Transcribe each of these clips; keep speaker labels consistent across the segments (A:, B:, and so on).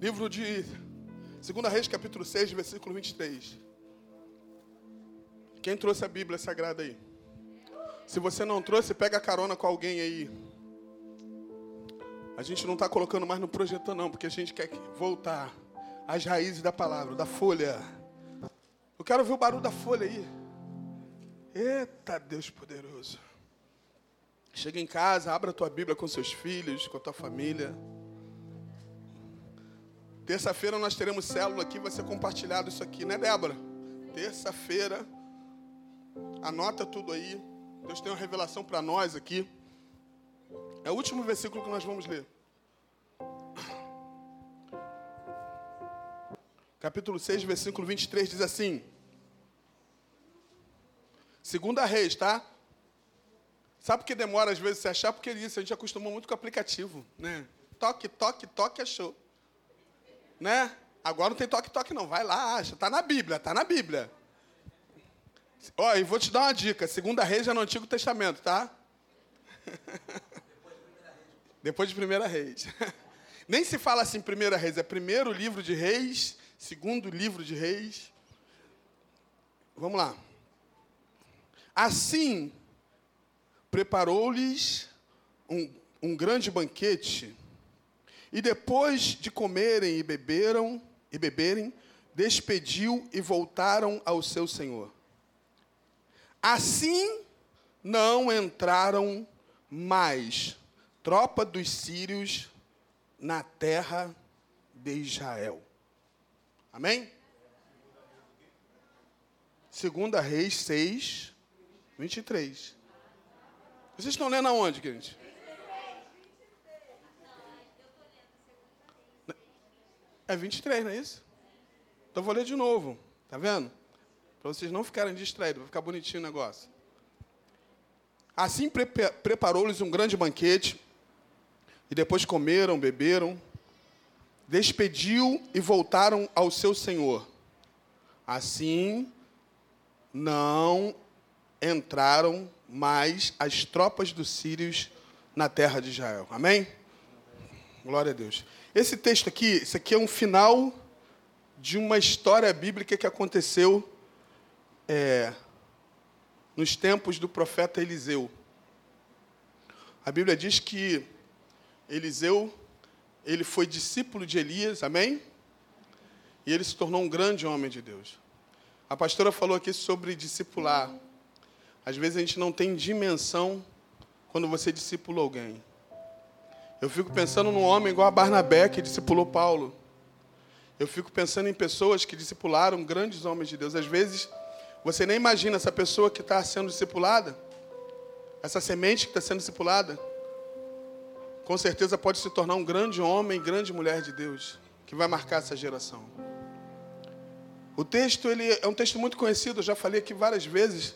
A: Livro de 2 Reis, capítulo 6, versículo 23. Quem trouxe a Bíblia Sagrada aí? Se você não trouxe, pega carona com alguém aí. A gente não está colocando mais no projetor, não, porque a gente quer voltar às raízes da palavra, da folha. Eu quero ver o barulho da folha aí. Eita Deus poderoso. Chega em casa, abra a tua Bíblia com seus filhos, com a tua família. Terça-feira nós teremos célula aqui, vai ser compartilhado isso aqui, né, Débora? Terça-feira, anota tudo aí. Deus tem uma revelação para nós aqui. É o último versículo que nós vamos ler. Capítulo 6, versículo 23 diz assim: Segunda Reis, tá? Sabe por que demora às vezes se achar? Porque é isso, a gente acostumou muito com o aplicativo, né? Toque, toque, toque, achou. Né? Agora não tem toque, toque não. Vai lá, acha. Tá na Bíblia, tá na Bíblia. Ó, e vou te dar uma dica. Segunda Reis é no Antigo Testamento, tá? Depois de Primeira Reis. Nem se fala assim Primeira Reis, é primeiro livro de Reis, segundo livro de Reis. Vamos lá. Assim, preparou-lhes um, um grande banquete, e depois de comerem e beberam e beberem, despediu e voltaram ao seu senhor. Assim não entraram mais tropa dos sírios na terra de Israel. Amém? Segunda Reis 6, 23. Vocês estão lendo aonde, gente? É 23, não é isso? Então vou ler de novo. Tá vendo? Para vocês não ficarem distraídos, vai ficar bonitinho o negócio. Assim preparou-lhes um grande banquete, e depois comeram, beberam, despediu e voltaram ao seu senhor. Assim não entraram mais as tropas dos sírios na terra de Israel. Amém? Glória a Deus. Esse texto aqui, esse aqui é um final de uma história bíblica que aconteceu é, nos tempos do profeta Eliseu. A Bíblia diz que Eliseu, ele foi discípulo de Elias, amém? E ele se tornou um grande homem de Deus. A pastora falou aqui sobre discipular. Às vezes a gente não tem dimensão quando você discipula alguém. Eu fico pensando num homem igual a Barnabé que discipulou Paulo. Eu fico pensando em pessoas que discipularam grandes homens de Deus. Às vezes você nem imagina essa pessoa que está sendo discipulada, essa semente que está sendo discipulada, com certeza pode se tornar um grande homem, grande mulher de Deus, que vai marcar essa geração. O texto ele é um texto muito conhecido, eu já falei aqui várias vezes.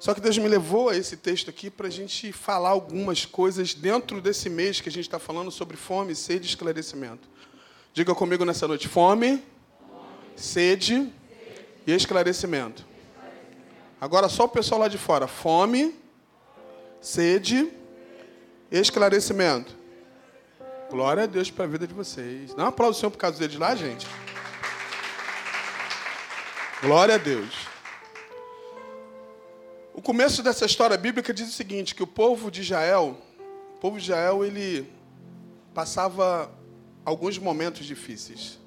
A: Só que Deus me levou a esse texto aqui para a gente falar algumas coisas dentro desse mês que a gente está falando sobre fome, sede e esclarecimento. Diga comigo nessa noite: fome, sede e esclarecimento. Agora só o pessoal lá de fora: fome, sede e esclarecimento. Glória a Deus para a vida de vocês. Dá um aplauso ao Senhor por causa deles lá, gente. Glória a Deus. O começo dessa história bíblica diz o seguinte, que o povo de Israel, o povo de Israel, ele passava alguns momentos difíceis.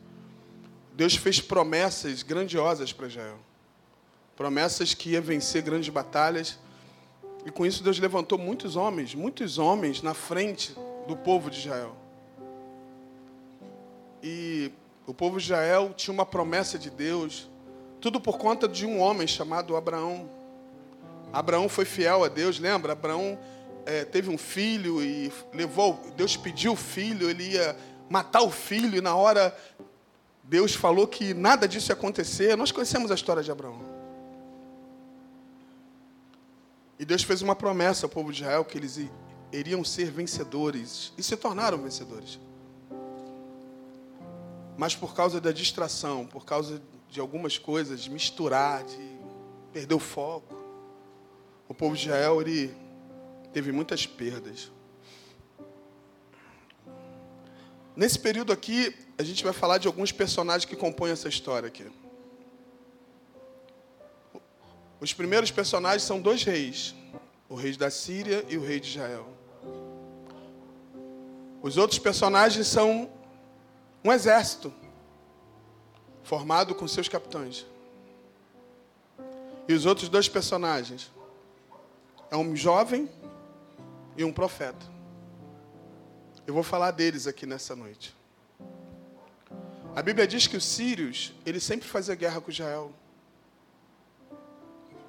A: Deus fez promessas grandiosas para Israel. Promessas que ia vencer grandes batalhas. E com isso Deus levantou muitos homens, muitos homens na frente do povo de Israel. E o povo de Israel tinha uma promessa de Deus, tudo por conta de um homem chamado Abraão. Abraão foi fiel a Deus, lembra? Abraão é, teve um filho e levou, Deus pediu o filho, ele ia matar o filho, e na hora Deus falou que nada disso ia acontecer. Nós conhecemos a história de Abraão. E Deus fez uma promessa ao povo de Israel que eles iriam ser vencedores e se tornaram vencedores. Mas por causa da distração, por causa de algumas coisas, misturar, de perder o foco, o povo de Israel ele teve muitas perdas. Nesse período aqui, a gente vai falar de alguns personagens que compõem essa história aqui. Os primeiros personagens são dois reis, o rei da Síria e o rei de Israel. Os outros personagens são um exército formado com seus capitães. E os outros dois personagens é um jovem e um profeta. Eu vou falar deles aqui nessa noite. A Bíblia diz que os sírios, eles sempre faziam guerra com Israel.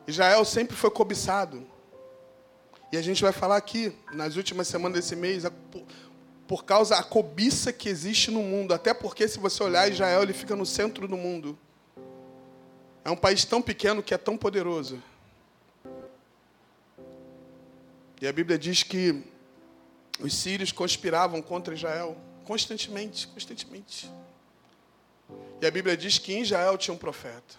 A: Israel sempre foi cobiçado. E a gente vai falar aqui, nas últimas semanas desse mês, por causa da cobiça que existe no mundo. Até porque, se você olhar, Israel ele fica no centro do mundo. É um país tão pequeno que é tão poderoso. E a Bíblia diz que os sírios conspiravam contra Israel constantemente, constantemente. E a Bíblia diz que em Israel tinha um profeta.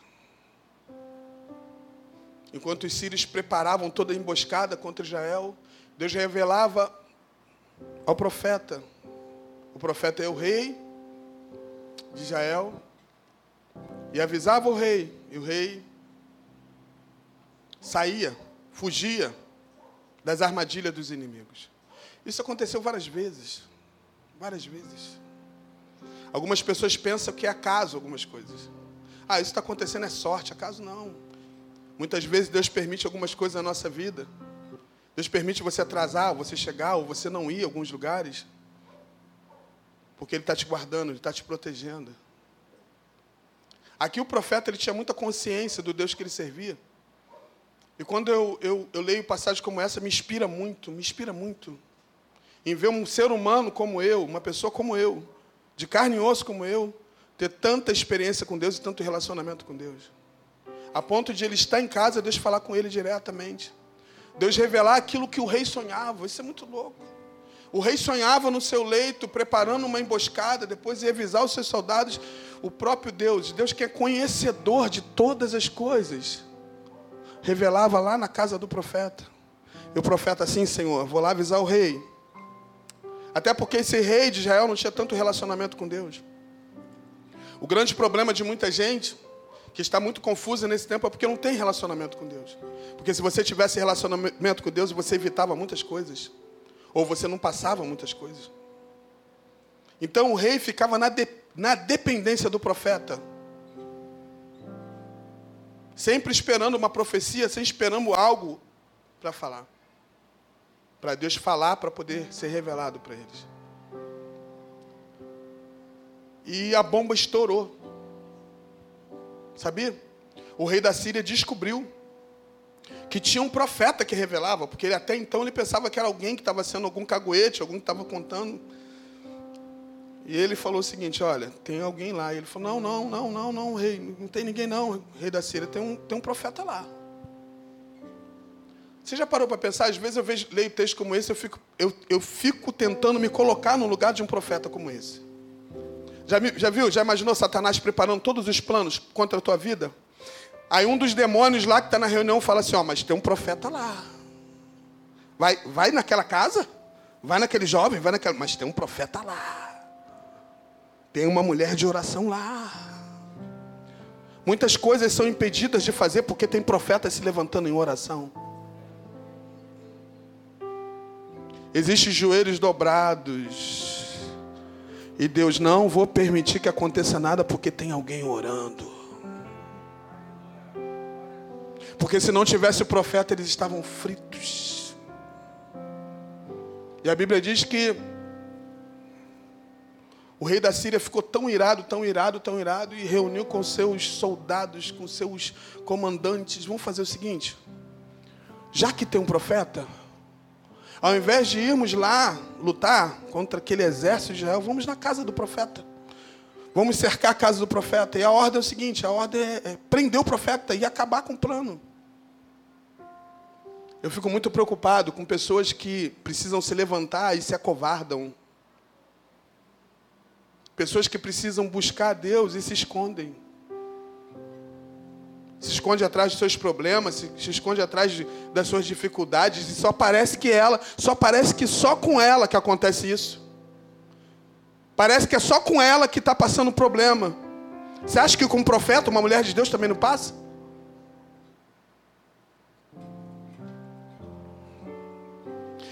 A: Enquanto os sírios preparavam toda a emboscada contra Israel, Deus revelava ao profeta. O profeta é o rei de Israel. E avisava o rei. E o rei saía, fugia das armadilhas dos inimigos. Isso aconteceu várias vezes. Várias vezes. Algumas pessoas pensam que é acaso algumas coisas. Ah, isso está acontecendo é sorte. Acaso não. Muitas vezes Deus permite algumas coisas na nossa vida. Deus permite você atrasar, você chegar, ou você não ir a alguns lugares. Porque Ele está te guardando, Ele está te protegendo. Aqui o profeta ele tinha muita consciência do Deus que ele servia. E quando eu, eu, eu leio passagens como essa, me inspira muito, me inspira muito. Em ver um ser humano como eu, uma pessoa como eu, de carne e osso como eu, ter tanta experiência com Deus e tanto relacionamento com Deus. A ponto de ele estar em casa, Deus falar com ele diretamente. Deus revelar aquilo que o rei sonhava. Isso é muito louco. O rei sonhava no seu leito, preparando uma emboscada, depois ia avisar os seus soldados. O próprio Deus, Deus que é conhecedor de todas as coisas, revelava lá na casa do profeta. E o profeta assim, Senhor, vou lá avisar o rei. Até porque esse rei de Israel não tinha tanto relacionamento com Deus. O grande problema de muita gente que está muito confusa nesse tempo é porque não tem relacionamento com Deus. Porque se você tivesse relacionamento com Deus, você evitava muitas coisas. Ou você não passava muitas coisas. Então o rei ficava na, de, na dependência do profeta. Sempre esperando uma profecia, sempre esperando algo para falar. Para Deus falar, para poder ser revelado para eles. E a bomba estourou. Sabia? O rei da Síria descobriu que tinha um profeta que revelava, porque ele até então ele pensava que era alguém que estava sendo algum caguete, alguém que estava contando. E ele falou o seguinte: Olha, tem alguém lá. E ele falou: Não, não, não, não, não, rei, não tem ninguém não, rei da Síria, tem um, tem um profeta lá. Você já parou para pensar? Às vezes eu vejo, leio texto como esse, eu fico, eu, eu fico tentando me colocar no lugar de um profeta como esse. Já, já viu? Já imaginou Satanás preparando todos os planos contra a tua vida? Aí um dos demônios lá que está na reunião fala assim: Ó, mas tem um profeta lá. Vai, vai naquela casa? Vai naquele jovem? Vai naquela. Mas tem um profeta lá. Tem uma mulher de oração lá. Muitas coisas são impedidas de fazer porque tem profetas se levantando em oração. Existem joelhos dobrados e Deus não vou permitir que aconteça nada porque tem alguém orando. Porque se não tivesse o profeta, eles estavam fritos. E a Bíblia diz que o rei da Síria ficou tão irado, tão irado, tão irado, e reuniu com seus soldados, com seus comandantes. Vamos fazer o seguinte: já que tem um profeta, ao invés de irmos lá lutar contra aquele exército de Israel, vamos na casa do profeta. Vamos cercar a casa do profeta. E a ordem é o seguinte: a ordem é, é prender o profeta e acabar com o plano. Eu fico muito preocupado com pessoas que precisam se levantar e se acovardam. Pessoas que precisam buscar a Deus e se escondem se esconde atrás dos seus problemas, se, se esconde atrás de, das suas dificuldades, e só parece que ela, só parece que só com ela que acontece isso. Parece que é só com ela que está passando problema. Você acha que com um profeta, uma mulher de Deus também não passa?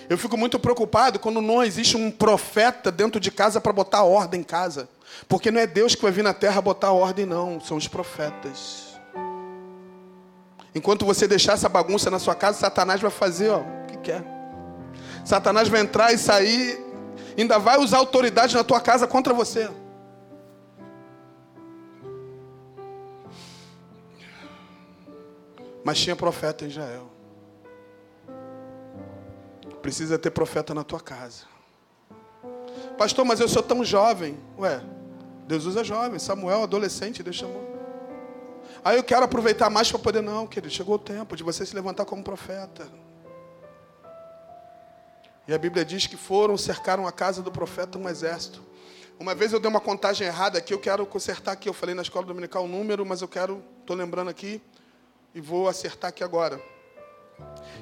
A: Eu fico muito preocupado quando não existe um profeta dentro de casa para botar ordem em casa. Porque não é Deus que vai vir na terra botar ordem, não. São os profetas. Enquanto você deixar essa bagunça na sua casa, Satanás vai fazer ó, o que quer. Satanás vai entrar e sair, ainda vai usar autoridade na tua casa contra você. Mas tinha profeta em Israel. Precisa ter profeta na tua casa. Pastor, mas eu sou tão jovem. Ué, Deus usa jovem. Samuel, adolescente, Deus chamou. Aí eu quero aproveitar mais para poder. Não, querido, chegou o tempo de você se levantar como profeta. E a Bíblia diz que foram, cercaram a casa do profeta um exército. Uma vez eu dei uma contagem errada aqui, eu quero consertar aqui. Eu falei na escola dominical o número, mas eu quero, estou lembrando aqui e vou acertar aqui agora.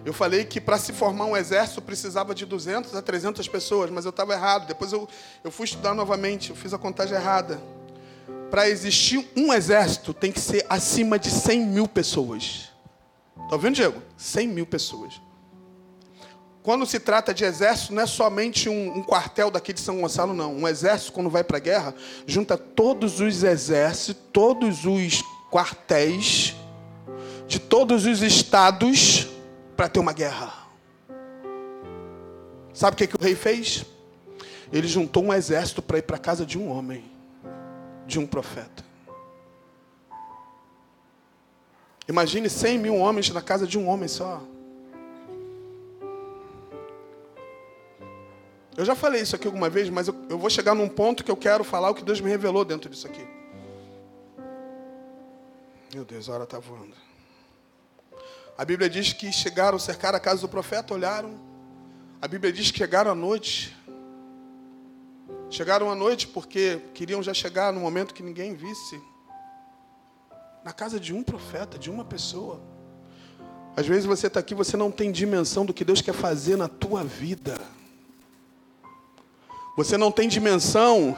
A: Eu falei que para se formar um exército precisava de 200 a 300 pessoas, mas eu estava errado. Depois eu, eu fui estudar novamente, eu fiz a contagem errada. Para existir um exército tem que ser acima de 100 mil pessoas. Está ouvindo, Diego? 100 mil pessoas. Quando se trata de exército, não é somente um, um quartel daqui de São Gonçalo, não. Um exército, quando vai para a guerra, junta todos os exércitos, todos os quartéis de todos os estados para ter uma guerra. Sabe o que, que o rei fez? Ele juntou um exército para ir para a casa de um homem, de um profeta. Imagine 100 mil homens na casa de um homem só. Eu já falei isso aqui alguma vez, mas eu, eu, vou chegar num ponto que eu quero falar o que Deus me revelou dentro disso aqui. Meu Deus, a hora está voando. A Bíblia diz que chegaram, cercaram a casa do profeta, olharam. A Bíblia diz que chegaram à noite. Chegaram à noite porque queriam já chegar no momento que ninguém visse. Na casa de um profeta, de uma pessoa. Às vezes você está aqui, você não tem dimensão do que Deus quer fazer na tua vida. Você não tem dimensão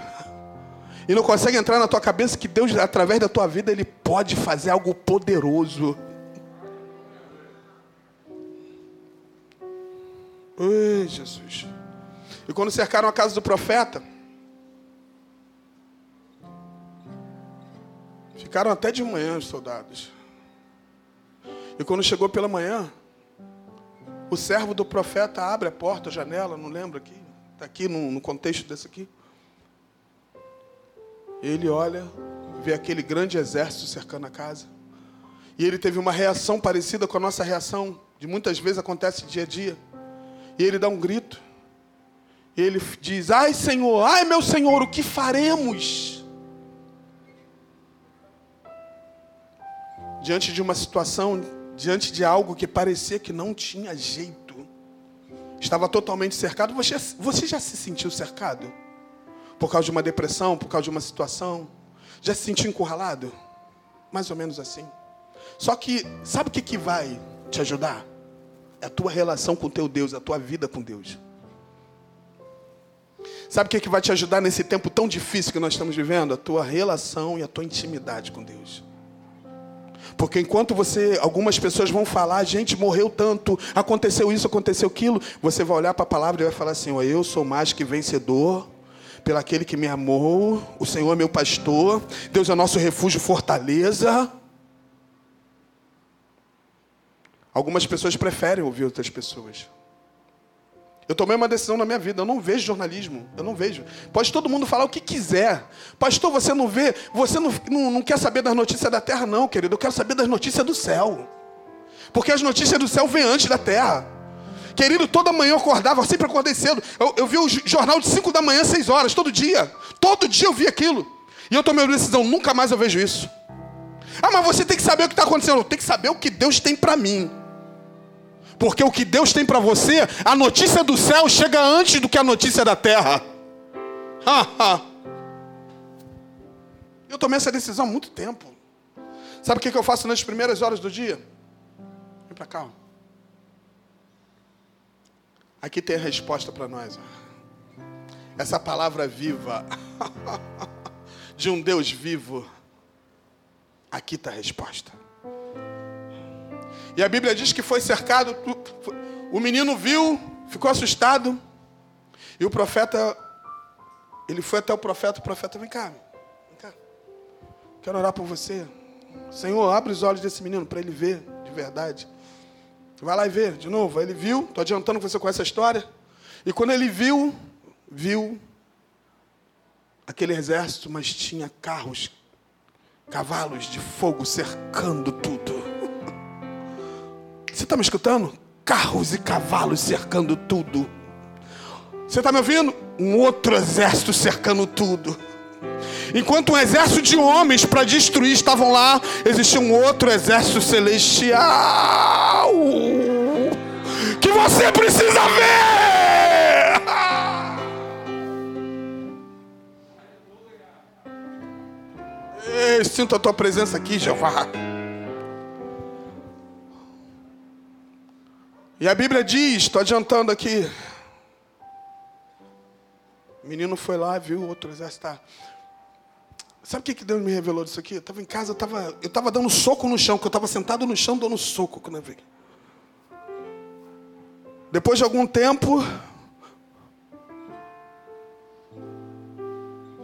A: e não consegue entrar na tua cabeça que Deus, através da tua vida, Ele pode fazer algo poderoso. Ei, Jesus. E quando cercaram a casa do profeta, ficaram até de manhã os soldados. E quando chegou pela manhã, o servo do profeta abre a porta, a janela, não lembro aqui, está aqui no, no contexto desse aqui. Ele olha, vê aquele grande exército cercando a casa. E ele teve uma reação parecida com a nossa reação, de muitas vezes acontece dia a dia. E ele dá um grito. E ele diz: Ai, Senhor, ai, meu Senhor, o que faremos? Diante de uma situação, diante de algo que parecia que não tinha jeito, estava totalmente cercado. Você, você já se sentiu cercado? Por causa de uma depressão, por causa de uma situação? Já se sentiu encurralado? Mais ou menos assim. Só que, sabe o que, que vai te ajudar? É a tua relação com teu Deus, a tua vida com Deus. Sabe o que, é que vai te ajudar nesse tempo tão difícil que nós estamos vivendo? A tua relação e a tua intimidade com Deus. Porque enquanto você, algumas pessoas vão falar, gente morreu tanto, aconteceu isso, aconteceu aquilo, você vai olhar para a palavra e vai falar assim: ó, eu sou mais que vencedor pelo aquele que me amou, o Senhor é meu pastor, Deus é nosso refúgio, fortaleza. Algumas pessoas preferem ouvir outras pessoas. Eu tomei uma decisão na minha vida, eu não vejo jornalismo, eu não vejo. Pode todo mundo falar o que quiser. Pastor, você não vê, você não, não, não quer saber das notícias da terra, não, querido. Eu quero saber das notícias do céu. Porque as notícias do céu vêm antes da terra. Querido, toda manhã eu acordava, eu sempre acordei cedo. Eu, eu vi o jornal de 5 da manhã, 6 horas, todo dia. Todo dia eu vi aquilo. E eu tomei uma decisão, nunca mais eu vejo isso. Ah, mas você tem que saber o que está acontecendo. Tem que saber o que Deus tem para mim. Porque o que Deus tem para você, a notícia do céu chega antes do que a notícia da terra. eu tomei essa decisão há muito tempo. Sabe o que eu faço nas primeiras horas do dia? Vem para cá. Aqui tem a resposta para nós. essa palavra viva de um Deus vivo, aqui está a resposta. E a Bíblia diz que foi cercado, o menino viu, ficou assustado, e o profeta, ele foi até o profeta, o profeta, vem cá, vem cá, quero orar por você. Senhor, abre os olhos desse menino para ele ver de verdade. Vai lá e vê de novo. Ele viu, estou adiantando que você conhece a história. E quando ele viu, viu aquele exército, mas tinha carros, cavalos de fogo cercando tudo. Você está me escutando? Carros e cavalos cercando tudo. Você está me ouvindo? Um outro exército cercando tudo. Enquanto um exército de homens para destruir estavam lá, existia um outro exército celestial que você precisa ver. Ei, sinto a tua presença aqui, Jeová. E a Bíblia diz, estou adiantando aqui. O menino foi lá, viu outro exército. Tá. Sabe o que, que Deus me revelou disso aqui? Eu estava em casa, eu estava eu dando soco no chão, que eu estava sentado no chão dando soco quando eu vi. Depois de algum tempo,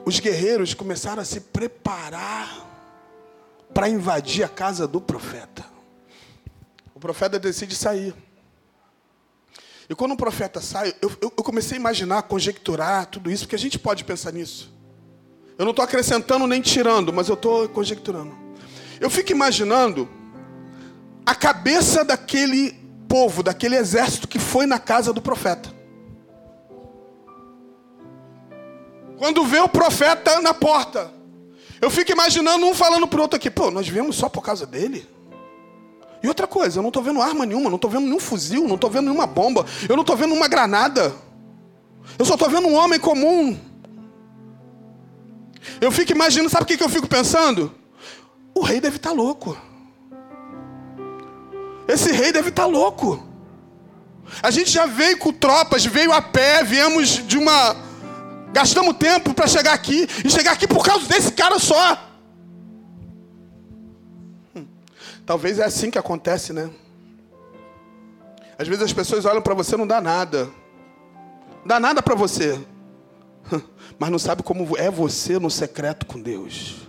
A: os guerreiros começaram a se preparar para invadir a casa do profeta. O profeta decide sair. E quando o profeta sai, eu, eu, eu comecei a imaginar, conjecturar tudo isso, porque a gente pode pensar nisso. Eu não estou acrescentando nem tirando, mas eu estou conjecturando. Eu fico imaginando a cabeça daquele povo, daquele exército que foi na casa do profeta. Quando vê o profeta na porta, eu fico imaginando um falando para o outro aqui: pô, nós viemos só por causa dele. E outra coisa, eu não estou vendo arma nenhuma, não estou vendo nenhum fuzil, não estou vendo nenhuma bomba, eu não estou vendo uma granada. Eu só estou vendo um homem comum eu fico imaginando, sabe o que eu fico pensando? O rei deve estar tá louco. Esse rei deve estar tá louco. A gente já veio com tropas, veio a pé, viemos de uma. Gastamos tempo para chegar aqui. E chegar aqui por causa desse cara só. Talvez é assim que acontece, né? Às vezes as pessoas olham para você e não dá nada. Não dá nada para você mas não sabe como é você no secreto com Deus.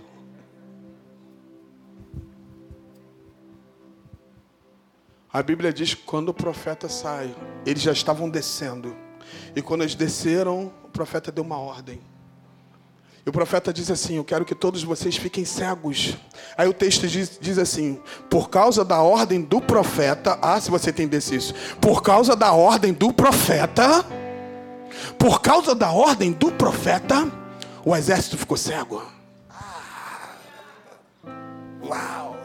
A: A Bíblia diz que quando o profeta sai, eles já estavam descendo. E quando eles desceram, o profeta deu uma ordem. E o profeta diz assim: Eu quero que todos vocês fiquem cegos. Aí o texto diz, diz, assim: Por causa da ordem do profeta, ah, se você entendesse isso, por causa da ordem do profeta, por causa da ordem do profeta, o exército ficou cego. Uau!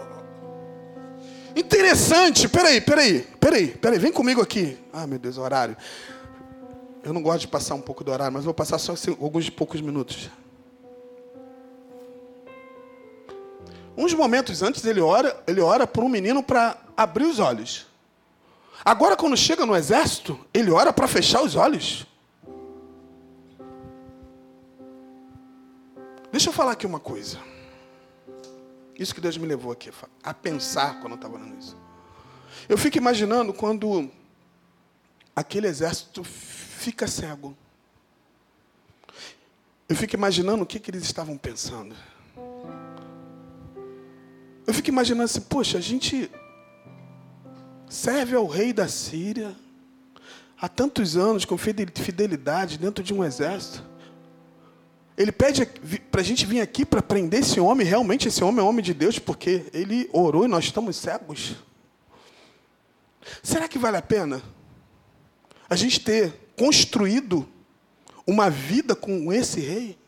A: Interessante, peraí, peraí, peraí, peraí, vem comigo aqui. Ah, meu Deus, horário. Eu não gosto de passar um pouco do horário, mas vou passar só alguns poucos minutos. Uns momentos antes ele ora, ele ora por um menino para abrir os olhos. Agora, quando chega no exército, ele ora para fechar os olhos. Deixa eu falar aqui uma coisa. Isso que Deus me levou aqui a pensar quando eu estava lendo isso. Eu fico imaginando quando aquele exército fica cego. Eu fico imaginando o que, que eles estavam pensando. Eu fico imaginando assim, poxa, a gente serve ao rei da Síria há tantos anos com fidelidade dentro de um exército. Ele pede para a gente vir aqui para prender esse homem. Realmente, esse homem é homem de Deus, porque ele orou e nós estamos cegos. Será que vale a pena a gente ter construído uma vida com esse rei?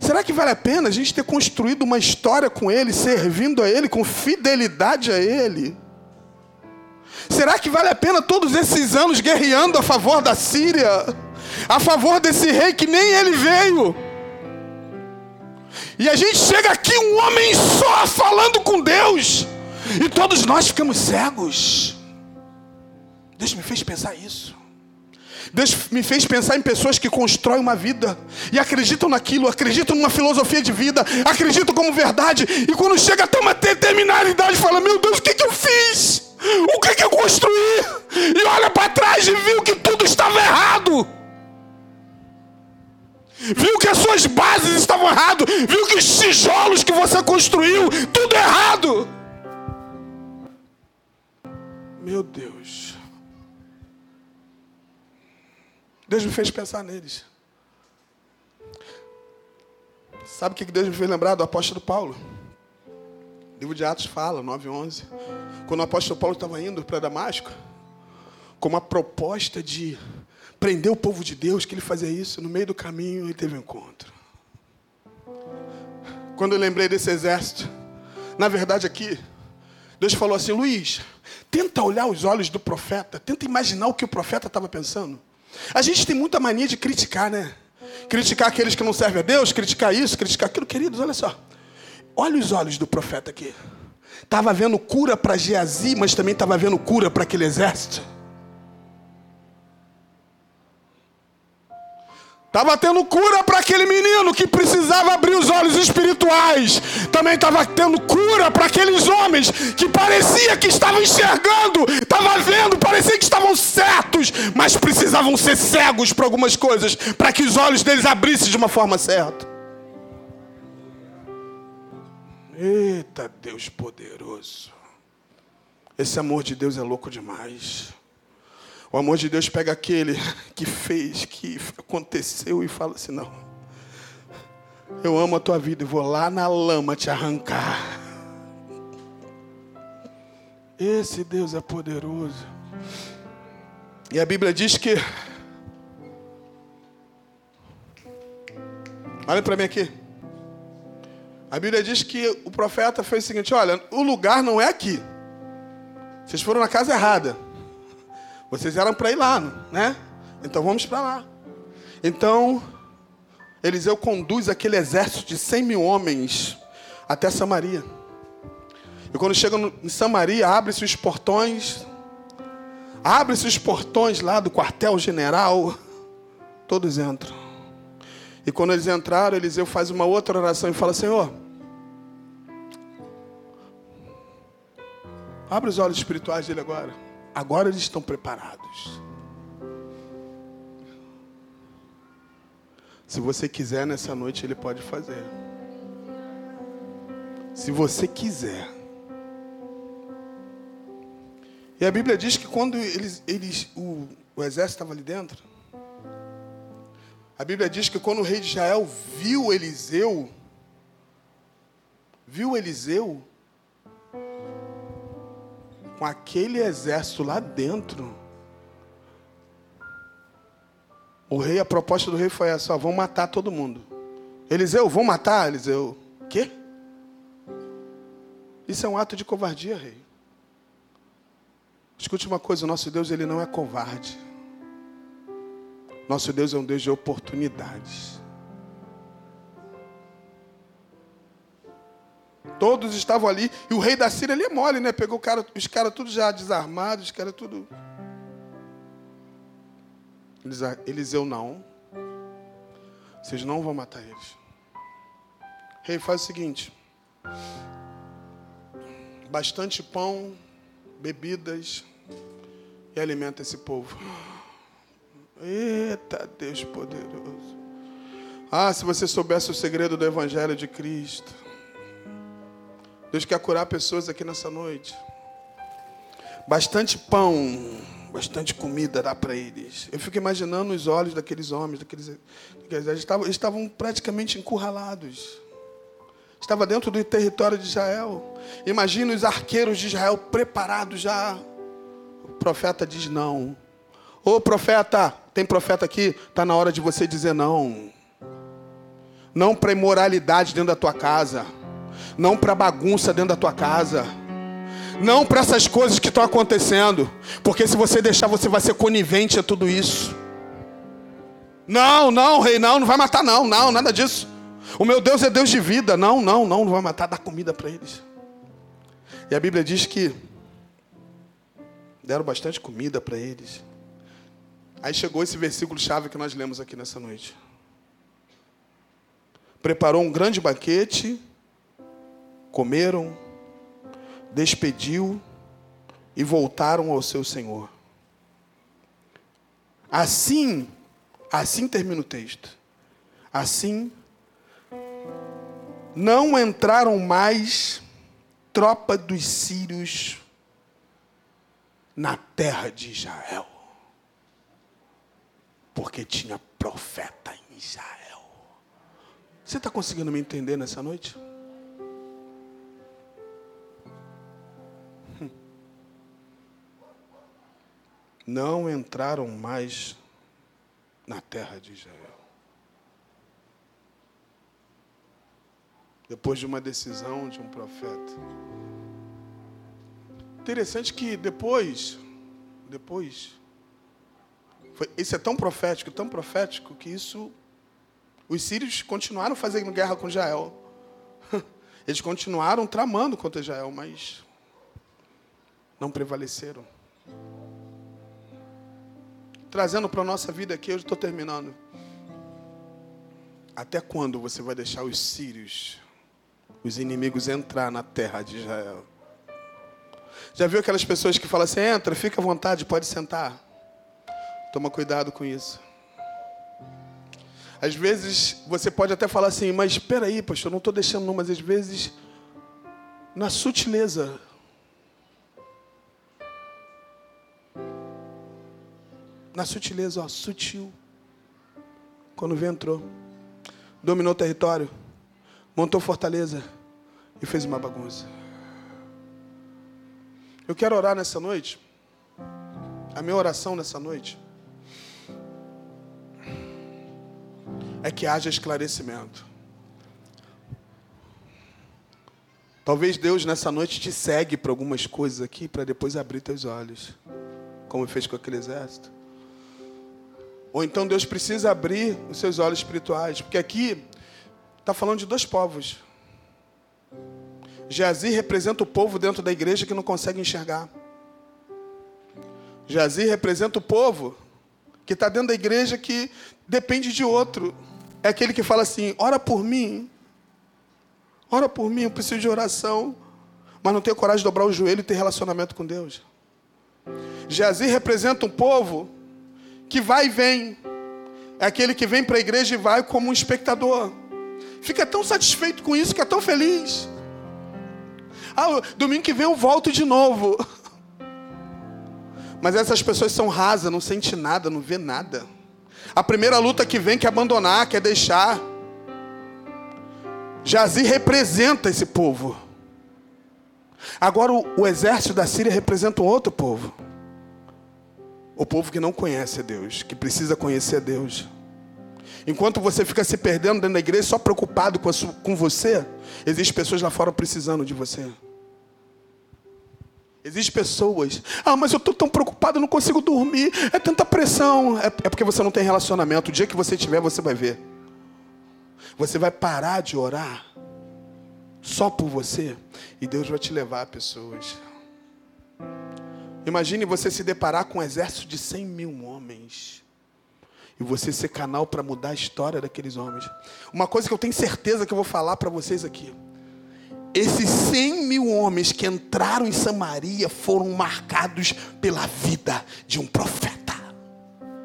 A: Será que vale a pena a gente ter construído uma história com ele, servindo a ele, com fidelidade a ele? Será que vale a pena todos esses anos guerreando a favor da Síria? a favor desse rei que nem ele veio. E a gente chega aqui, um homem só falando com Deus, e todos nós ficamos cegos. Deus me fez pensar isso. Deus me fez pensar em pessoas que constroem uma vida e acreditam naquilo, acreditam numa filosofia de vida, acreditam como verdade. E quando chega até uma determinada idade, fala: Meu Deus, o que, que eu fiz? O que, que eu construí? E olha para trás e viu que tudo estava errado. Viu que as suas bases estavam erradas. Viu que os tijolos que você construiu, tudo errado. Meu Deus. Deus me fez pensar neles. Sabe o que Deus me fez lembrar do apóstolo Paulo? O livro de Atos fala, 9 e 11. Quando o apóstolo Paulo estava indo para Damasco, com uma proposta de prender o povo de Deus, que ele fazia isso, no meio do caminho ele teve um encontro. Quando eu lembrei desse exército, na verdade aqui, Deus falou assim: Luiz, tenta olhar os olhos do profeta, tenta imaginar o que o profeta estava pensando. A gente tem muita mania de criticar, né? Criticar aqueles que não servem a Deus, criticar isso, criticar aquilo. Queridos, olha só. Olha os olhos do profeta aqui. Estava vendo cura para Geazi, mas também estava vendo cura para aquele exército. Estava tendo cura para aquele menino que precisava abrir os olhos espirituais. Também estava tendo cura para aqueles homens que parecia que estavam enxergando, estavam vendo, parecia que estavam certos, mas precisavam ser cegos para algumas coisas, para que os olhos deles abrissem de uma forma certa. Eita Deus poderoso. Esse amor de Deus é louco demais. O amor de Deus pega aquele que fez, que aconteceu e fala assim: não, eu amo a tua vida e vou lá na lama te arrancar. Esse Deus é poderoso. E a Bíblia diz que. Olha para mim aqui. A Bíblia diz que o profeta fez o seguinte: olha, o lugar não é aqui. Vocês foram na casa errada. Vocês eram para ir lá, né? Então vamos para lá. Então, Eliseu conduz aquele exército de 100 mil homens até Samaria. E quando chegam em Samaria, abre-se os portões. Abre-se os portões lá do quartel-general. Todos entram. E quando eles entraram, Eliseu faz uma outra oração e fala: Senhor, abre os olhos espirituais dele agora. Agora eles estão preparados. Se você quiser nessa noite, ele pode fazer. Se você quiser. E a Bíblia diz que quando eles, eles o, o exército estava ali dentro, a Bíblia diz que quando o rei de Israel viu Eliseu, viu Eliseu, com aquele exército lá dentro. O rei, a proposta do rei foi essa: vão matar todo mundo. Eliseu, vão matar? Eliseu, quê? Isso é um ato de covardia, rei. Escute uma coisa: o nosso Deus ele não é covarde. Nosso Deus é um Deus de oportunidades. Todos estavam ali. E o rei da Síria, ele é mole, né? Pegou cara, os caras tudo já desarmados, os caras tudo. Eliseu não. Vocês não vão matar eles. Rei, faz o seguinte: bastante pão, bebidas e alimenta esse povo. Eita Deus poderoso. Ah, se você soubesse o segredo do Evangelho de Cristo. Deus quer curar pessoas aqui nessa noite. Bastante pão, bastante comida dá para eles. Eu fico imaginando os olhos daqueles homens, daqueles, eles estavam, eles estavam praticamente encurralados. Estava dentro do território de Israel. Imagina os arqueiros de Israel preparados já. O profeta diz não. Ô profeta, tem profeta aqui? Está na hora de você dizer não. Não para imoralidade dentro da tua casa não para bagunça dentro da tua casa. Não para essas coisas que estão acontecendo. Porque se você deixar, você vai ser conivente a tudo isso. Não, não, rei, não, não vai matar, não, não, nada disso. O meu Deus é Deus de vida. Não, não, não, não vai matar, dá comida para eles. E a Bíblia diz que deram bastante comida para eles. Aí chegou esse versículo chave que nós lemos aqui nessa noite. Preparou um grande banquete, comeram, despediu e voltaram ao seu senhor. Assim, assim termina o texto. Assim, não entraram mais tropa dos sírios na terra de Israel, porque tinha profeta em Israel. Você está conseguindo me entender nessa noite? Não entraram mais na terra de Israel. Depois de uma decisão de um profeta. Interessante que depois, depois, foi, isso é tão profético, tão profético, que isso, os sírios continuaram fazendo guerra com Israel. Eles continuaram tramando contra Israel, mas não prevaleceram. Trazendo para a nossa vida aqui, eu estou terminando. Até quando você vai deixar os sírios, os inimigos, entrar na terra de Israel? Já viu aquelas pessoas que falam assim: entra, fica à vontade, pode sentar. Toma cuidado com isso. Às vezes você pode até falar assim, mas espera aí, pastor, não estou deixando não, mas às vezes na sutileza. Na sutileza, ó, sutil. Quando o vento entrou, dominou o território, montou fortaleza e fez uma bagunça. Eu quero orar nessa noite. A minha oração nessa noite é que haja esclarecimento. Talvez Deus nessa noite te segue para algumas coisas aqui para depois abrir teus olhos, como fez com aquele exército. Ou então Deus precisa abrir os seus olhos espirituais, porque aqui está falando de dois povos. Jazir representa o povo dentro da igreja que não consegue enxergar. Jazir representa o povo que está dentro da igreja que depende de outro. É aquele que fala assim: ora por mim, ora por mim, eu preciso de oração, mas não tem coragem de dobrar o joelho e ter relacionamento com Deus. Jazir representa um povo que vai e vem. É aquele que vem para a igreja e vai como um espectador. Fica tão satisfeito com isso que é tão feliz. Ah, domingo que vem eu volto de novo. Mas essas pessoas são rasas, não sente nada, não vê nada. A primeira luta que vem quer abandonar, quer deixar. Jazir representa esse povo. Agora o, o, exército da Síria representa um outro povo. O povo que não conhece a Deus, que precisa conhecer a Deus. Enquanto você fica se perdendo dentro da igreja, só preocupado com, sua, com você, existem pessoas lá fora precisando de você. Existem pessoas, ah, mas eu estou tão preocupado, não consigo dormir, é tanta pressão. É, é porque você não tem relacionamento. O dia que você tiver, você vai ver. Você vai parar de orar só por você e Deus vai te levar a pessoas. Imagine você se deparar com um exército de 100 mil homens e você ser canal para mudar a história daqueles homens. Uma coisa que eu tenho certeza que eu vou falar para vocês aqui. Esses 100 mil homens que entraram em Samaria foram marcados pela vida de um profeta.